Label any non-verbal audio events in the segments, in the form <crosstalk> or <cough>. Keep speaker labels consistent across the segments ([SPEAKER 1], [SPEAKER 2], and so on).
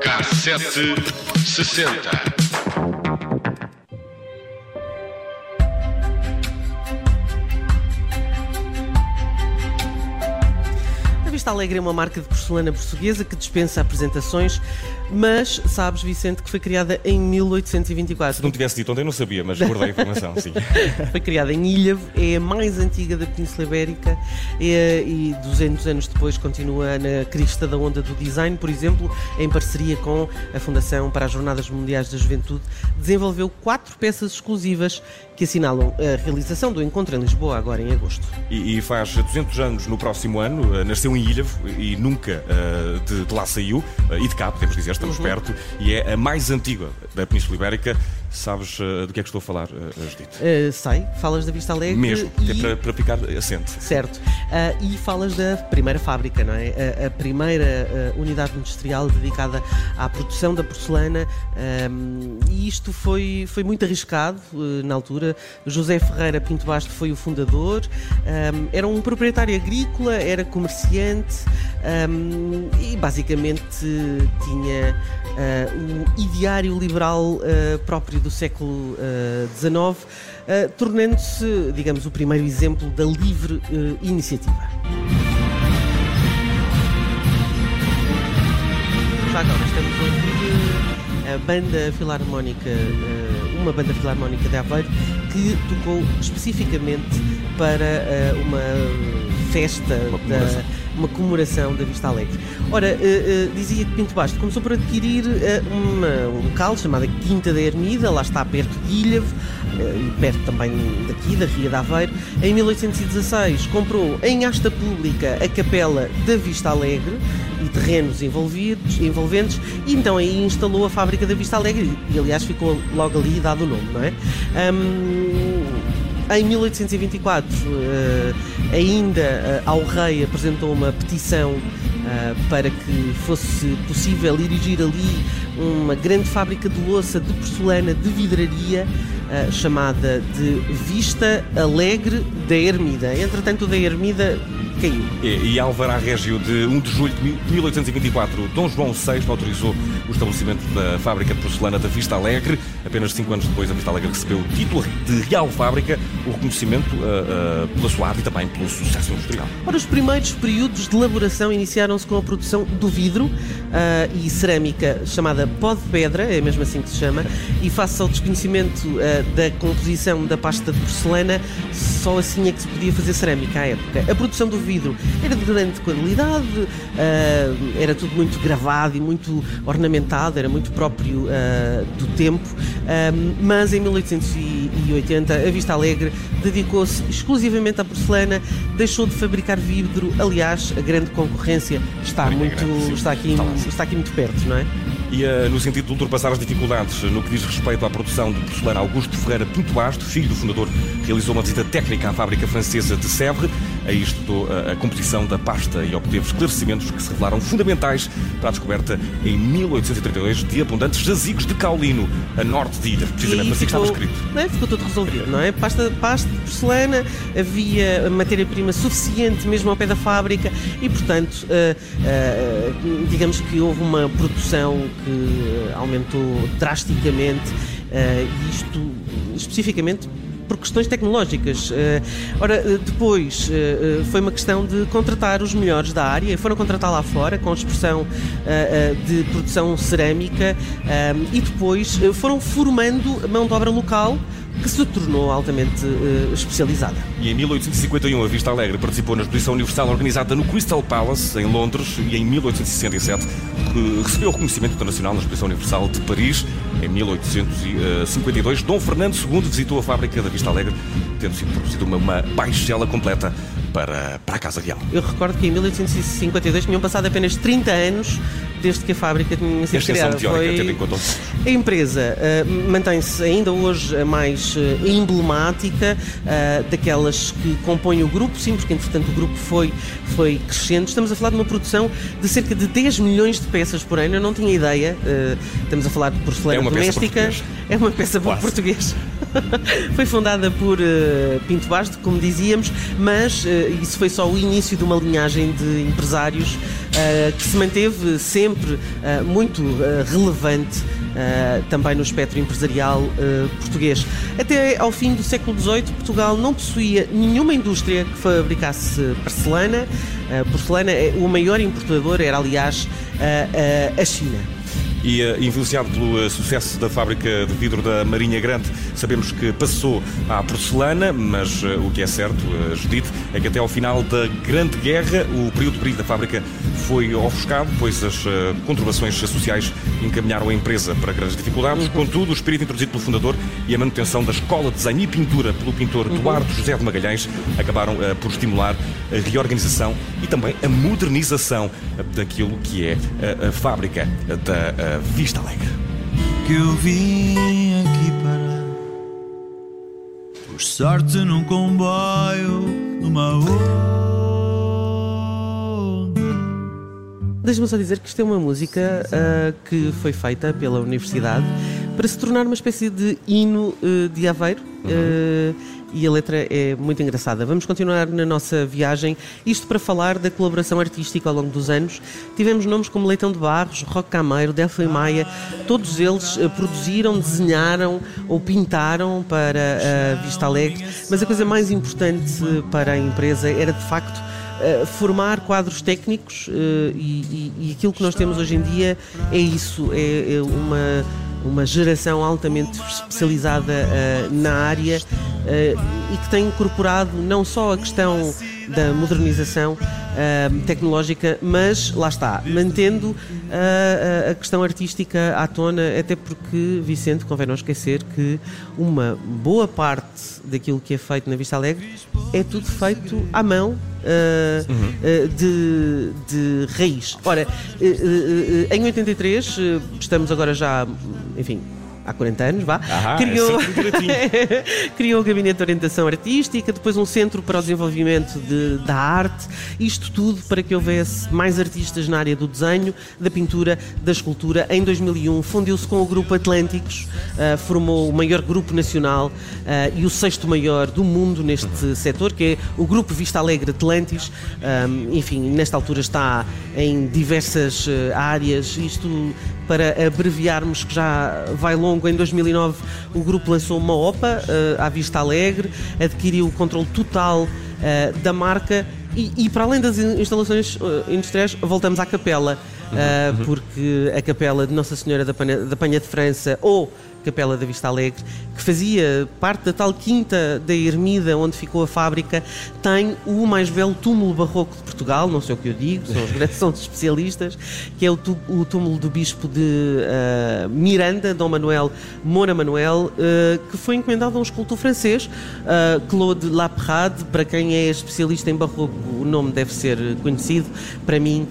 [SPEAKER 1] Cassete 60.
[SPEAKER 2] Festa Alegre é uma marca de porcelana portuguesa que dispensa apresentações, mas sabes, Vicente, que foi criada em 1824.
[SPEAKER 3] Se não tivesse dito ontem, não sabia, mas guardei a informação, sim. <laughs>
[SPEAKER 2] foi criada em Ilha, é a mais antiga da Península Ibérica é, e 200 anos depois continua na crista da onda do design, por exemplo, em parceria com a Fundação para as Jornadas Mundiais da Juventude, desenvolveu quatro peças exclusivas que assinalam a realização do encontro em Lisboa, agora em agosto.
[SPEAKER 3] E, e faz 200 anos no próximo ano, nasceu em Ilha e nunca uh, de, de, lá saiu, uh, e de cá, podemos dizer, estamos uhum. perto, e é a mais antiga da Península Ibérica. Sabes uh, do que é que estou a falar, uh, Judite?
[SPEAKER 2] Uh, sei, falas da Vista Alegre.
[SPEAKER 3] Mesmo,
[SPEAKER 2] e...
[SPEAKER 3] é para, para ficar assente.
[SPEAKER 2] Certo. Uh, e falas da primeira fábrica, não é? A, a primeira unidade industrial dedicada à produção da porcelana. Um, e isto foi, foi muito arriscado na altura. José Ferreira Pinto Basto foi o fundador. Um, era um proprietário agrícola, era comerciante um, e basicamente tinha o ideário liberal próprio do século XIX, uh, uh, tornando-se, digamos, o primeiro exemplo da livre uh, iniciativa. Já agora estamos a ouvir a banda filarmónica, uma banda filarmónica de Aveiro que tocou especificamente para uma festa
[SPEAKER 3] uma
[SPEAKER 2] da uma comemoração da Vista Alegre. Ora, uh, uh, dizia que Pinto Basto começou por adquirir uh, uma, um local chamado Quinta da Ermida, lá está perto de Ilhavo, perto também daqui, da Ria de Aveiro. Em 1816 comprou em asta pública a capela da Vista Alegre e terrenos envolvidos, envolventes, e então aí instalou a fábrica da Vista Alegre, e aliás ficou logo ali dado o nome, não é? Um, em 1824, uh, ainda uh, ao rei apresentou uma petição uh, para que fosse possível erigir ali uma grande fábrica de louça de porcelana de vidraria chamada de Vista Alegre da Ermida. Entretanto, da Ermida caiu.
[SPEAKER 3] E, e Alvará Régio, de 1 de julho de 1824, Dom João VI autorizou o estabelecimento da fábrica de porcelana da Vista Alegre. Apenas cinco anos depois, a Vista Alegre recebeu o título de Real Fábrica, o reconhecimento uh, uh, pela sua arte e também pelo sucesso industrial.
[SPEAKER 2] Ora, os primeiros períodos de elaboração iniciaram-se com a produção do vidro uh, e cerâmica chamada pó de pedra, é mesmo assim que se chama, e face ao desconhecimento da composição da pasta de porcelana, só assim é que se podia fazer cerâmica à época. A produção do era de grande qualidade, era tudo muito gravado e muito ornamentado, era muito próprio do tempo um, mas em 1880 a Vista Alegre dedicou-se exclusivamente à porcelana, deixou de fabricar vidro. Aliás, a grande concorrência está, muito, grande, está, aqui, está, está aqui muito perto, não é?
[SPEAKER 3] E uh, no sentido de ultrapassar as dificuldades no que diz respeito à produção de porcelana, Augusto Ferreira Pinto Basto, filho do fundador, realizou uma visita técnica à fábrica francesa de Sèvres. Aí estudou a, a composição da pasta e obteve esclarecimentos que se revelaram fundamentais para a descoberta em 1832 de abundantes jazigos de caulino a norte de Ilha, precisamente assim que estava escrito.
[SPEAKER 2] É? Ficou tudo resolvido, não é? Pasta, pasta de porcelana, havia matéria-prima suficiente mesmo ao pé da fábrica e, portanto, uh, uh, digamos que houve uma produção que aumentou drasticamente uh, isto especificamente por questões tecnológicas. Eh, ora, eh, depois foi uma questão de contratar os melhores da área e foram contratar lá fora com expressão de produção cerâmica e depois foram formando mão de obra local que se tornou altamente uh, especializada.
[SPEAKER 3] E em 1851 a Vista Alegre participou na exposição universal organizada no Crystal Palace, em Londres, e em 1867 recebeu o reconhecimento internacional na exposição universal de Paris. Em 1852, Dom Fernando II visitou a fábrica da Vista Alegre, tendo sido produzida uma, uma baixela completa para, para a Casa Real.
[SPEAKER 2] Eu recordo que em 1852 tinham passado apenas 30 anos desde que a fábrica tinha sido criada.
[SPEAKER 3] Foi... Tendo em conta
[SPEAKER 2] a empresa uh, mantém-se ainda hoje a mais uh, emblemática uh, daquelas que compõem o grupo, sim, porque entretanto o grupo foi, foi crescendo. Estamos a falar de uma produção de cerca de 10 milhões de peças por ano, eu não tinha ideia. estamos a falar de porcelana
[SPEAKER 3] é
[SPEAKER 2] doméstica. É uma peça por português. <laughs> foi fundada por uh, Pinto Basto, como dizíamos, mas uh, isso foi só o início de uma linhagem de empresários uh, que se manteve sempre muito relevante também no espectro empresarial português. Até ao fim do século XVIII, Portugal não possuía nenhuma indústria que fabricasse porcelana. porcelana, o maior importador era, aliás, a China
[SPEAKER 3] e uh, influenciado pelo uh, sucesso da fábrica de vidro da Marinha Grande, sabemos que passou à porcelana, mas uh, o que é certo, Judite, é que até ao final da Grande Guerra o período de brilho da fábrica foi ofuscado, pois as conturbações sociais encaminharam a empresa para grandes dificuldades. Contudo, o espírito introduzido pelo fundador e a manutenção da Escola de Desenho e Pintura pelo pintor Eduardo José de Magalhães acabaram por estimular a reorganização e também a modernização daquilo que é a, a fábrica da Vista Alegre.
[SPEAKER 4] Que eu vim aqui para por sorte num comboio, numa onda.
[SPEAKER 2] Deixa-me só dizer que isto é uma música uh, que foi feita pela Universidade para se tornar uma espécie de hino uh, de Aveiro. Uhum. Uh, e a letra é muito engraçada. Vamos continuar na nossa viagem, isto para falar da colaboração artística ao longo dos anos. Tivemos nomes como Leitão de Barros, Roque Cameiro, Delfim Maia, todos eles uh, produziram, desenharam ou pintaram para a Vista Alegre, mas a coisa mais importante para a empresa era de facto formar quadros técnicos e, e, e, aquilo que nós temos hoje em dia é isso, é, é uma uma geração altamente especializada uh, na área uh, e que tem incorporado não só a questão da modernização uh, tecnológica, mas lá está, mantendo a, questão artística à tona, até porque, Vicente, convém não esquecer que uma boa parte daquilo que é feito na Vista Alegre é tudo feito à mão, uh, uhum. uh, de, de raiz. Ora, uh, em 83, estamos agora já, enfim, há 40 anos, vá,
[SPEAKER 3] Ahá,
[SPEAKER 2] criou,
[SPEAKER 3] é
[SPEAKER 2] criou o <laughs> Gabinete de Orientação Artística, depois um Centro para o Desenvolvimento de, da Arte, isto tudo para que houvesse mais artistas na área do desenho, da pintura, da escultura. Em 2001 fundiu-se com o Grupo Atlânticos, uh, formou o maior grupo nacional uh, e o sexto maior do mundo neste setor, que é o Grupo Vista Alegre Atlantis. Um, enfim, nesta altura está em diversas áreas, isto para abreviarmos que já vai longo, em 2009 o grupo lançou uma OPA uh, à Vista Alegre, adquiriu o controle total uh, da marca e, e, para além das instalações uh, industriais, voltamos à capela, uhum, uhum. porque a capela de Nossa Senhora da Panha, da de França ou Capela da Vista Alegre, que fazia parte da tal quinta da Ermida onde ficou a fábrica, tem o mais belo túmulo barroco de Portugal, não sei o que eu digo, são os, <laughs> são os especialistas, que é o, túmulo do Bispo de uh, Miranda, Dom Manuel Mona Manuel, uh, que foi encomendado a um escultor francês, uh, Claude Laprade, para quem é especialista em barroco, o nome deve ser conhecido, para mim,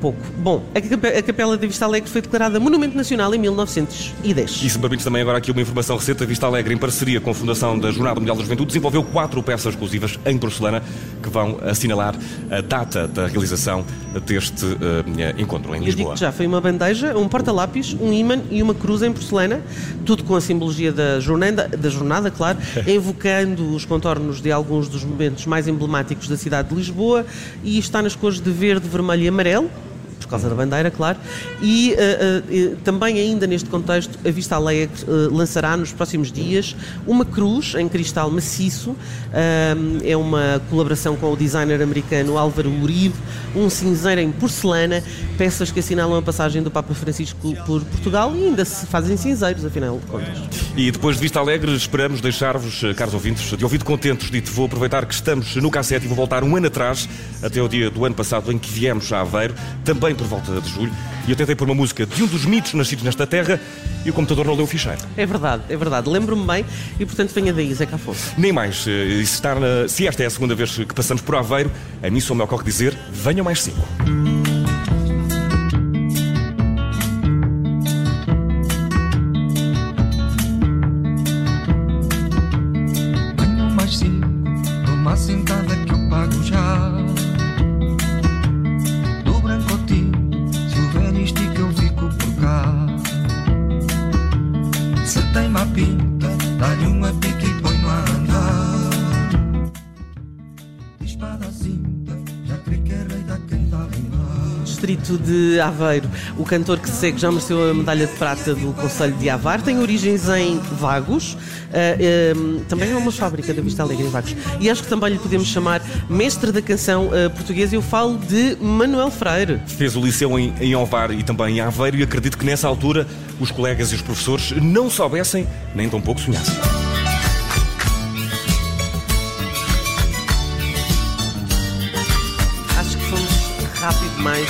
[SPEAKER 2] pouco. Bom, a, Capela da Vista Alegre foi declarada Monumento Nacional em 1910.
[SPEAKER 3] Isso permite também agora aqui uma informação recente. A Vista Alegre, em parceria com a Fundação da Jornada Mundial da Juventude, desenvolveu quatro peças exclusivas em porcelana que vão assinalar a data da realização deste uh, encontro em Lisboa.
[SPEAKER 2] Eu digo já foi uma bandeja, um porta-lápis, um imã e uma cruz em porcelana, tudo com a simbologia da jornada, da jornada claro, <laughs> evocando os contornos de alguns dos momentos mais emblemáticos da cidade de Lisboa e está nas cores de verde, vermelho e amarelo causa da bandeira, claro. E uh, uh, também, ainda neste contexto, a Vista Alegre uh, lançará nos próximos dias uma cruz em cristal maciço. é uma colaboração com o designer americano Álvaro Uribe, um cinzeiro em porcelana, peças que assinalam a passagem do Papa Francisco por Portugal e ainda se fazem cinzeiros, afinal de contas.
[SPEAKER 3] E depois de Vista Alegre, esperamos deixar-vos, caros ouvintes, de ouvido contentes. Dito, vou aproveitar que estamos no cassete e vou voltar um ano atrás, até o dia do ano passado em que viemos a Aveiro, também por volta de julho, e eu tentei pôr uma música de um dos mitos nascidos nesta terra e o computador não leu o ficheiro.
[SPEAKER 2] É verdade, é verdade. Lembro-me bem e, portanto, venha daí, Zeca Afonso.
[SPEAKER 3] Nem mais. Se, estar na... se esta é a segunda vez que passamos por Aveiro, a mim só me ocorre dizer: venham mais cinco.
[SPEAKER 2] distrito de Aveiro. O cantor que segue já mereceu a medalha de prata do Conselho de Avar, tem origens em Vagos, uh, um, também é uma fábrica da Vista Alegre em Vagos. E acho que também lhe podemos chamar mestre da canção uh, portuguesa. Eu falo de Manuel Freire.
[SPEAKER 3] Fez o liceu em, em Ovar e também em Aveiro, e acredito que nessa altura os colegas e os professores não soubessem, nem tão pouco sonhassem.
[SPEAKER 2] Rápido demais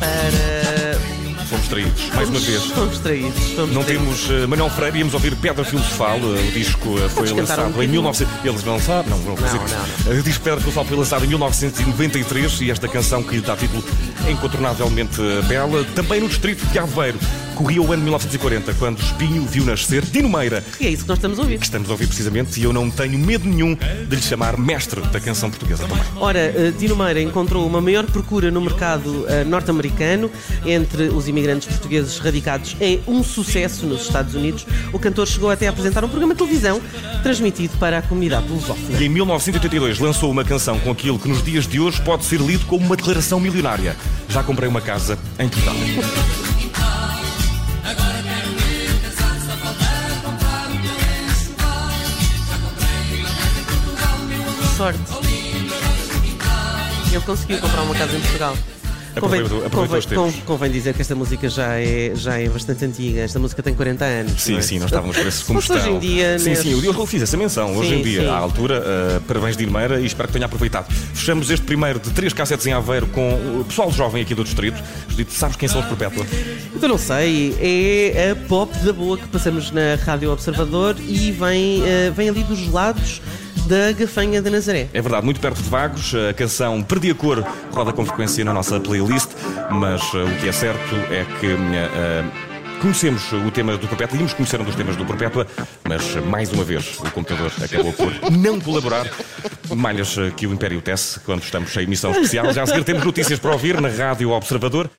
[SPEAKER 2] para.
[SPEAKER 3] Fomos traídos, mais uma vez.
[SPEAKER 2] Fomos traídos. Fomos
[SPEAKER 3] Não temos uh, Manuel Freire, íamos ouvir Pedra Filosofal. Uh, o disco uh, foi
[SPEAKER 2] Vamos cantar um
[SPEAKER 3] lançado em
[SPEAKER 2] bocadinho.
[SPEAKER 3] 1900. Eles não sabem? Não, não, consigo.
[SPEAKER 2] não,
[SPEAKER 3] Uh, O disco Pedra Filosofal foi lançado em 1993 e esta canção que lhe dá título é incontornavelmente bela. Também no distrito de Aveiro. Corria o ano 1940, quando Espinho viu nascer Dino Meira,
[SPEAKER 2] E é isso que nós estamos a ouvir.
[SPEAKER 3] que estamos a ouvir precisamente, e eu não tenho medo nenhum de lhe chamar mestre da canção portuguesa também.
[SPEAKER 2] Ora, Dino Meira encontrou uma maior procura no mercado norte-americano entre os imigrantes portugueses radicados em um sucesso nos Estados Unidos. O cantor chegou até a apresentar um programa de televisão transmitido para a comunidade lusófona.
[SPEAKER 3] E em 1982 lançou uma canção com aquilo que nos dias de hoje pode ser lido como uma declaração milionária. Já comprei uma casa em Portugal.
[SPEAKER 2] Sorte. Ele conseguiu comprar uma casa em Portugal.
[SPEAKER 3] Aproveitou- aproveitou os tempos.
[SPEAKER 2] con- convém dizer que esta música já é, já é bastante antiga. Esta música tem 40 anos.
[SPEAKER 3] Sim,
[SPEAKER 2] é?
[SPEAKER 3] sim, nós estávamos <laughs>
[SPEAKER 2] Se
[SPEAKER 3] como
[SPEAKER 2] fosse hoje
[SPEAKER 3] estão.
[SPEAKER 2] em dia,
[SPEAKER 3] sim,
[SPEAKER 2] neste-
[SPEAKER 3] sim, eu, eu fiz essa menção. Hoje
[SPEAKER 2] Sim,
[SPEAKER 3] em dia,
[SPEAKER 2] sim.
[SPEAKER 3] à altura, uh, parabéns de Irmeira e espero que tenha aproveitado. Fechamos este primeiro de três cassetes em Aveiro com o pessoal jovem aqui do Distrito. Judito, sabes quem são os Perpétua?
[SPEAKER 2] Então não sei, é a pop da boa que passamos na Rádio Observador e vem, eh, vem ali dos lados da Gafanha de Nazaré.
[SPEAKER 3] É verdade, muito perto de Vagos, a canção Perdi a Cor roda com frequência na nossa playlist, mas uh, o que é certo é que uh, uh, conhecemos o tema do Perpétua, íamos conhecer um dos temas do Perpétua, mas uh, mais uma vez o computador acabou por não colaborar. Malhas que o Império tece quando estamos em emissão especial. Já a seguir temos notícias para ouvir na Rádio Observador.